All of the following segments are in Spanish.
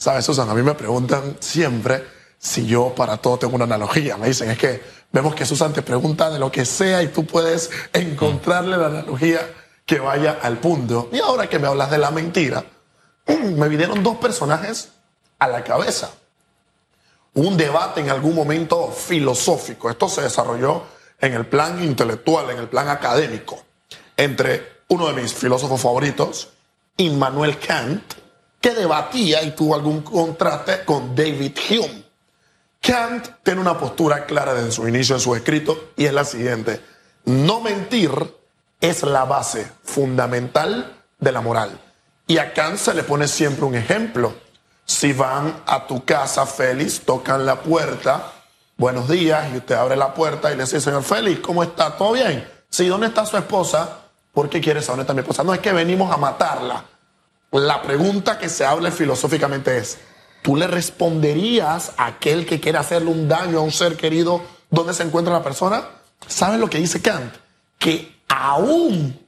Sabes, Susan, a mí me preguntan siempre si yo para todo tengo una analogía. Me dicen, es que vemos que Susan te pregunta de lo que sea y tú puedes encontrarle la analogía que vaya al punto. Y ahora que me hablas de la mentira, me vinieron dos personajes a la cabeza. Un debate en algún momento filosófico. Esto se desarrolló en el plan intelectual, en el plan académico, entre uno de mis filósofos favoritos, Immanuel Kant, que debatía y tuvo algún contraste con David Hume. Kant tiene una postura clara desde su inicio en su escrito y es la siguiente. No mentir es la base fundamental de la moral. Y a Kant se le pone siempre un ejemplo. Si van a tu casa, Félix, tocan la puerta, buenos días, y usted abre la puerta y le dice, señor Félix, ¿cómo está? ¿Todo bien? Sí, ¿dónde está su esposa? ¿Por qué quiere saber dónde está mi esposa? No es que venimos a matarla. La pregunta que se habla filosóficamente es, ¿tú le responderías a aquel que quiere hacerle un daño a un ser querido dónde se encuentra la persona? ¿Saben lo que dice Kant? Que aún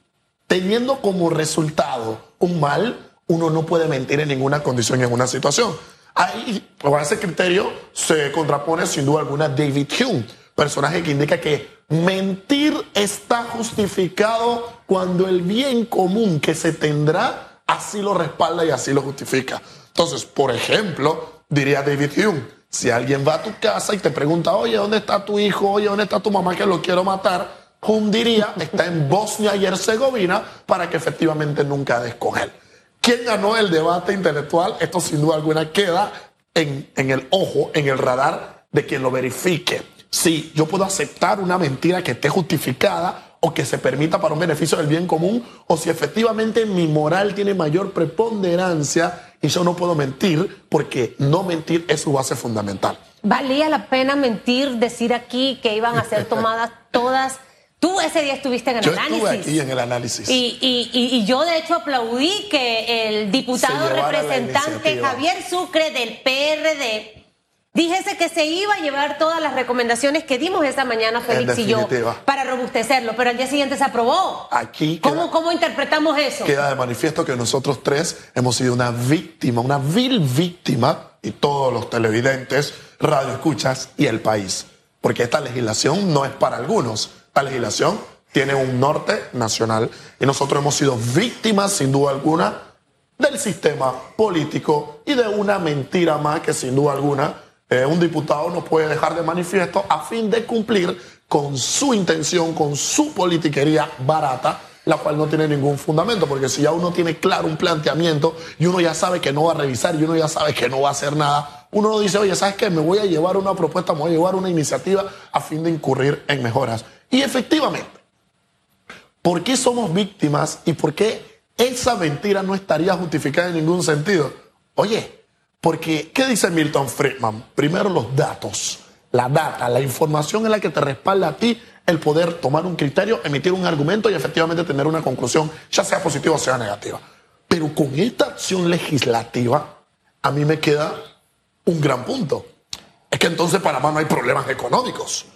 teniendo como resultado un mal, uno no puede mentir en ninguna condición en una situación. Ahí, con ese criterio, se contrapone sin duda alguna David Hume, personaje que indica que mentir está justificado cuando el bien común que se tendrá así lo respalda y así lo justifica. Entonces, por ejemplo, diría David Hume, si alguien va a tu casa y te pregunta, oye, ¿dónde está tu hijo? Oye, ¿dónde está tu mamá que lo quiero matar? Hume diría, está en Bosnia y Herzegovina para que efectivamente nunca des con él. ¿Quién ganó el debate intelectual? Esto sin duda alguna queda en, en el ojo, en el radar de quien lo verifique. Si yo puedo aceptar una mentira que esté justificada o que se permita para un beneficio del bien común, o si efectivamente mi moral tiene mayor preponderancia y yo no puedo mentir, porque no mentir es su base fundamental. ¿Valía la pena mentir, decir aquí que iban a ser tomadas todas? Tú ese día estuviste en el yo análisis. Estuve aquí en el análisis. Y, y, y, yo de hecho aplaudí que el diputado representante Javier Sucre del PRD Dijese que se iba a llevar todas las recomendaciones que dimos esta mañana, Félix y yo, para robustecerlo, pero al día siguiente se aprobó. Aquí ¿Cómo, ¿Cómo interpretamos eso? Queda de manifiesto que nosotros tres hemos sido una víctima, una vil víctima, y todos los televidentes, radioescuchas y el país. Porque esta legislación no es para algunos. Esta legislación tiene un norte nacional y nosotros hemos sido víctimas, sin duda alguna, del sistema político y de una mentira más que, sin duda alguna, eh, un diputado no puede dejar de manifiesto a fin de cumplir con su intención, con su politiquería barata, la cual no tiene ningún fundamento, porque si ya uno tiene claro un planteamiento y uno ya sabe que no va a revisar y uno ya sabe que no va a hacer nada, uno no dice, oye, ¿sabes qué? Me voy a llevar una propuesta, me voy a llevar una iniciativa a fin de incurrir en mejoras. Y efectivamente, ¿por qué somos víctimas y por qué esa mentira no estaría justificada en ningún sentido? Oye, porque, ¿qué dice Milton Friedman? Primero los datos, la data, la información es la que te respalda a ti el poder tomar un criterio, emitir un argumento y efectivamente tener una conclusión, ya sea positiva o sea negativa. Pero con esta acción legislativa, a mí me queda un gran punto. Es que entonces para más no hay problemas económicos.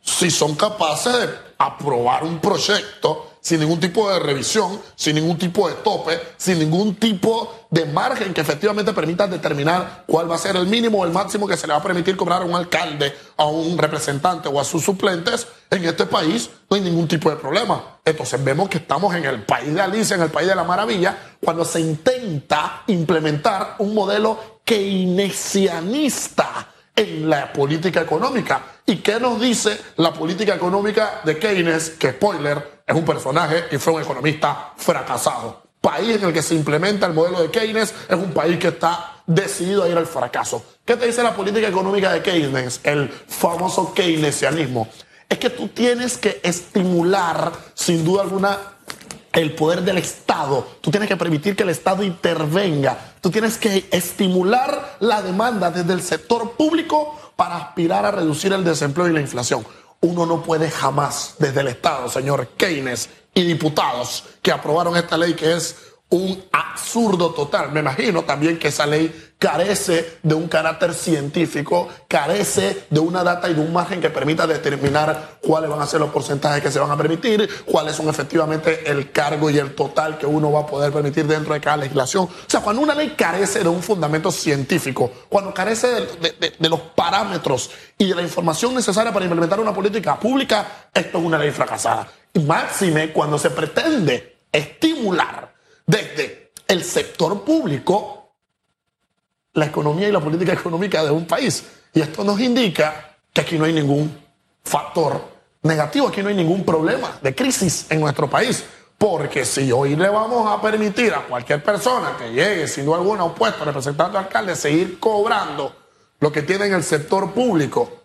Si son capaces de aprobar un proyecto sin ningún tipo de revisión, sin ningún tipo de tope, sin ningún tipo de margen que efectivamente permita determinar cuál va a ser el mínimo o el máximo que se le va a permitir cobrar a un alcalde, a un representante o a sus suplentes, en este país no hay ningún tipo de problema. Entonces vemos que estamos en el país de Alicia, en el país de la maravilla, cuando se intenta implementar un modelo keynesianista en la política económica. ¿Y qué nos dice la política económica de Keynes? Que spoiler, es un personaje y fue un economista fracasado. País en el que se implementa el modelo de Keynes es un país que está decidido a ir al fracaso. ¿Qué te dice la política económica de Keynes? El famoso keynesianismo. Es que tú tienes que estimular, sin duda alguna, el poder del Estado. Tú tienes que permitir que el Estado intervenga. Tú tienes que estimular la demanda desde el sector público para aspirar a reducir el desempleo y la inflación. Uno no puede jamás, desde el Estado, señor Keynes y diputados que aprobaron esta ley que es un absurdo total. Me imagino también que esa ley carece de un carácter científico, carece de una data y de un margen que permita determinar cuáles van a ser los porcentajes que se van a permitir, cuáles son efectivamente el cargo y el total que uno va a poder permitir dentro de cada legislación. O sea, cuando una ley carece de un fundamento científico, cuando carece de, los parámetros y de la información necesaria para implementar una política pública, esto es una ley fracasada. Y máxime cuando se pretende estimular desde el sector público la economía y la política económica de un país. Y esto nos indica que aquí no hay ningún factor negativo, aquí no hay ningún problema de crisis en nuestro país. Porque si hoy le vamos a permitir a cualquier persona que llegue, sin duda alguna, a un puesto representando al alcalde, seguir cobrando lo que tiene en el sector público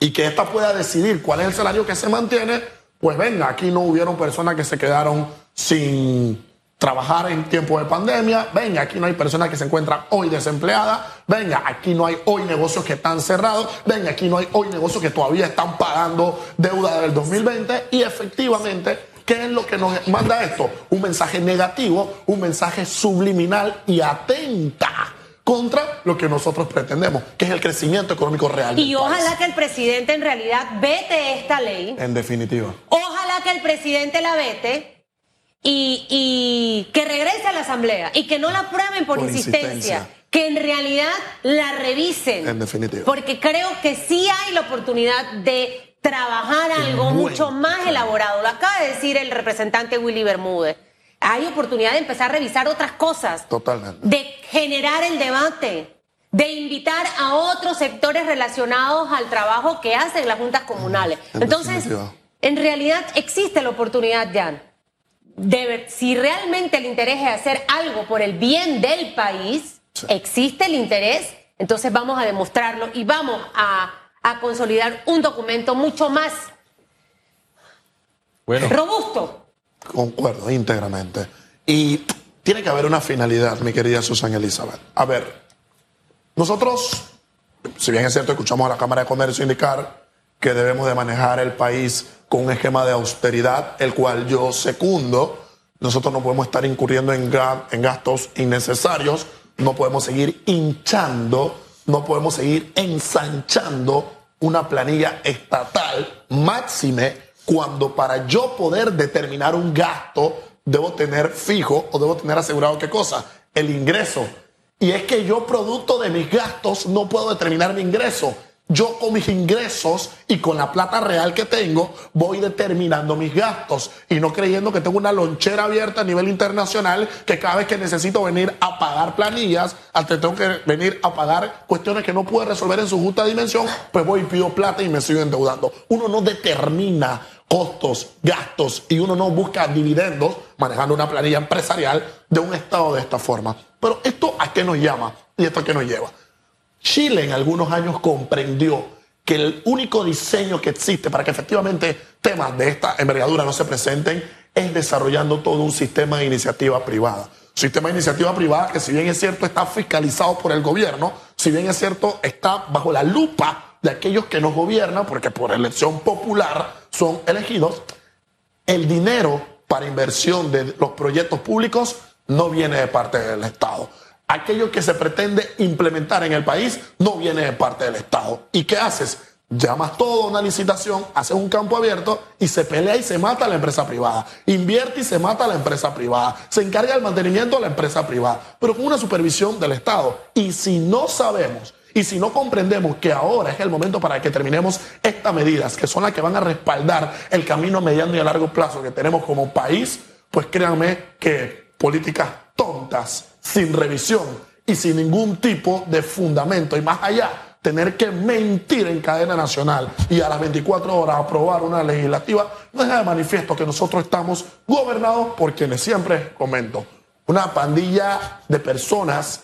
y que ésta pueda decidir cuál es el salario que se mantiene, pues venga, aquí no hubieron personas que se quedaron sin trabajar en tiempo de pandemia. Venga, aquí no hay personas que se encuentran hoy desempleadas. Venga, aquí no hay hoy negocios que están cerrados. Venga, aquí no hay hoy negocios que todavía están pagando deuda del 2020. Y efectivamente, ¿qué es lo que nos manda esto? Un mensaje negativo, un mensaje subliminal y atenta contra lo que nosotros pretendemos, que es el crecimiento económico real. Y ojalá que el presidente en realidad vete esta ley. En definitiva. Ojalá que el presidente la vete y, que regrese a la Asamblea y que no la aprueben por, insistencia, que en realidad la revisen. En definitiva. Porque creo que sí hay la oportunidad de trabajar algo mucho más elaborado. Lo acaba de decir el representante Willy Bermúdez. Hay oportunidad de empezar a revisar otras cosas. Totalmente. De generar el debate de invitar a otros sectores relacionados al trabajo que hacen las juntas comunales. Entonces, en realidad existe la oportunidad, Jan si realmente el interés es hacer algo por el bien del país, existe el interés, entonces vamos a demostrarlo y vamos a, consolidar un documento mucho más robusto. Concuerdo íntegramente. Y tiene que haber una finalidad, mi querida Susana Elizabeth. A ver, nosotros, si bien es cierto, escuchamos a la Cámara de Comercio indicar que debemos de manejar el país con un esquema de austeridad, el cual yo secundo. Nosotros no podemos estar incurriendo en, gastos innecesarios, no podemos seguir hinchando, no podemos seguir ensanchando una planilla estatal máxime cuando para yo poder determinar un gasto debo tener fijo o debo tener asegurado qué cosa, el ingreso. Y es que yo producto de mis gastos no puedo determinar mi ingreso yo con mis ingresos y con la plata real que tengo voy determinando mis gastos y no creyendo que tengo una lonchera abierta a nivel internacional que cada vez que necesito venir a pagar planillas, antes tengo que venir a pagar cuestiones que no puedo resolver en su justa dimensión, pues voy y pido plata y me sigo endeudando. Uno no determina costos, gastos y uno no busca dividendos manejando una planilla empresarial de un estado de esta forma. Pero esto a qué nos llama y esto a qué nos lleva. Chile en algunos años comprendió que el único diseño que existe para que efectivamente temas de esta envergadura no se presenten es desarrollando todo un sistema de iniciativa privada. Sistema de iniciativa privada que si bien es cierto está fiscalizado por el gobierno, si bien es cierto está bajo la lupa de aquellos que nos gobiernan, porque por elección popular son elegidos, el dinero para inversión de los proyectos públicos no viene de parte del Estado aquello que se pretende implementar en el país no viene de parte del Estado. ¿Y qué haces? Llamas todo a una licitación, haces un campo abierto y se pelea y se mata a la empresa privada. Invierte y se mata a la empresa privada. Se encarga del mantenimiento a la empresa privada, pero con una supervisión del Estado. Y si no sabemos y si no comprendemos que ahora es el momento para que terminemos estas medidas, que son las que van a respaldar el camino a mediano y a largo plazo que tenemos como país, pues créanme que políticas tontas sin revisión y sin ningún tipo de fundamento. Y más allá, tener que mentir en cadena nacional y a las 24 horas aprobar una legislativa, no deja de manifiesto que nosotros estamos gobernados por quienes siempre comento. Una pandilla de personas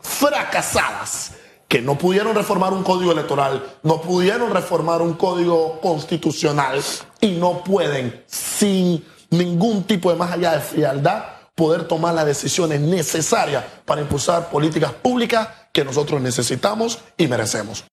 fracasadas que no pudieron reformar un código electoral, no pudieron reformar un código constitucional y no pueden sin ningún tipo de más allá de frialdad poder tomar las decisiones necesarias para impulsar políticas públicas que nosotros necesitamos y merecemos.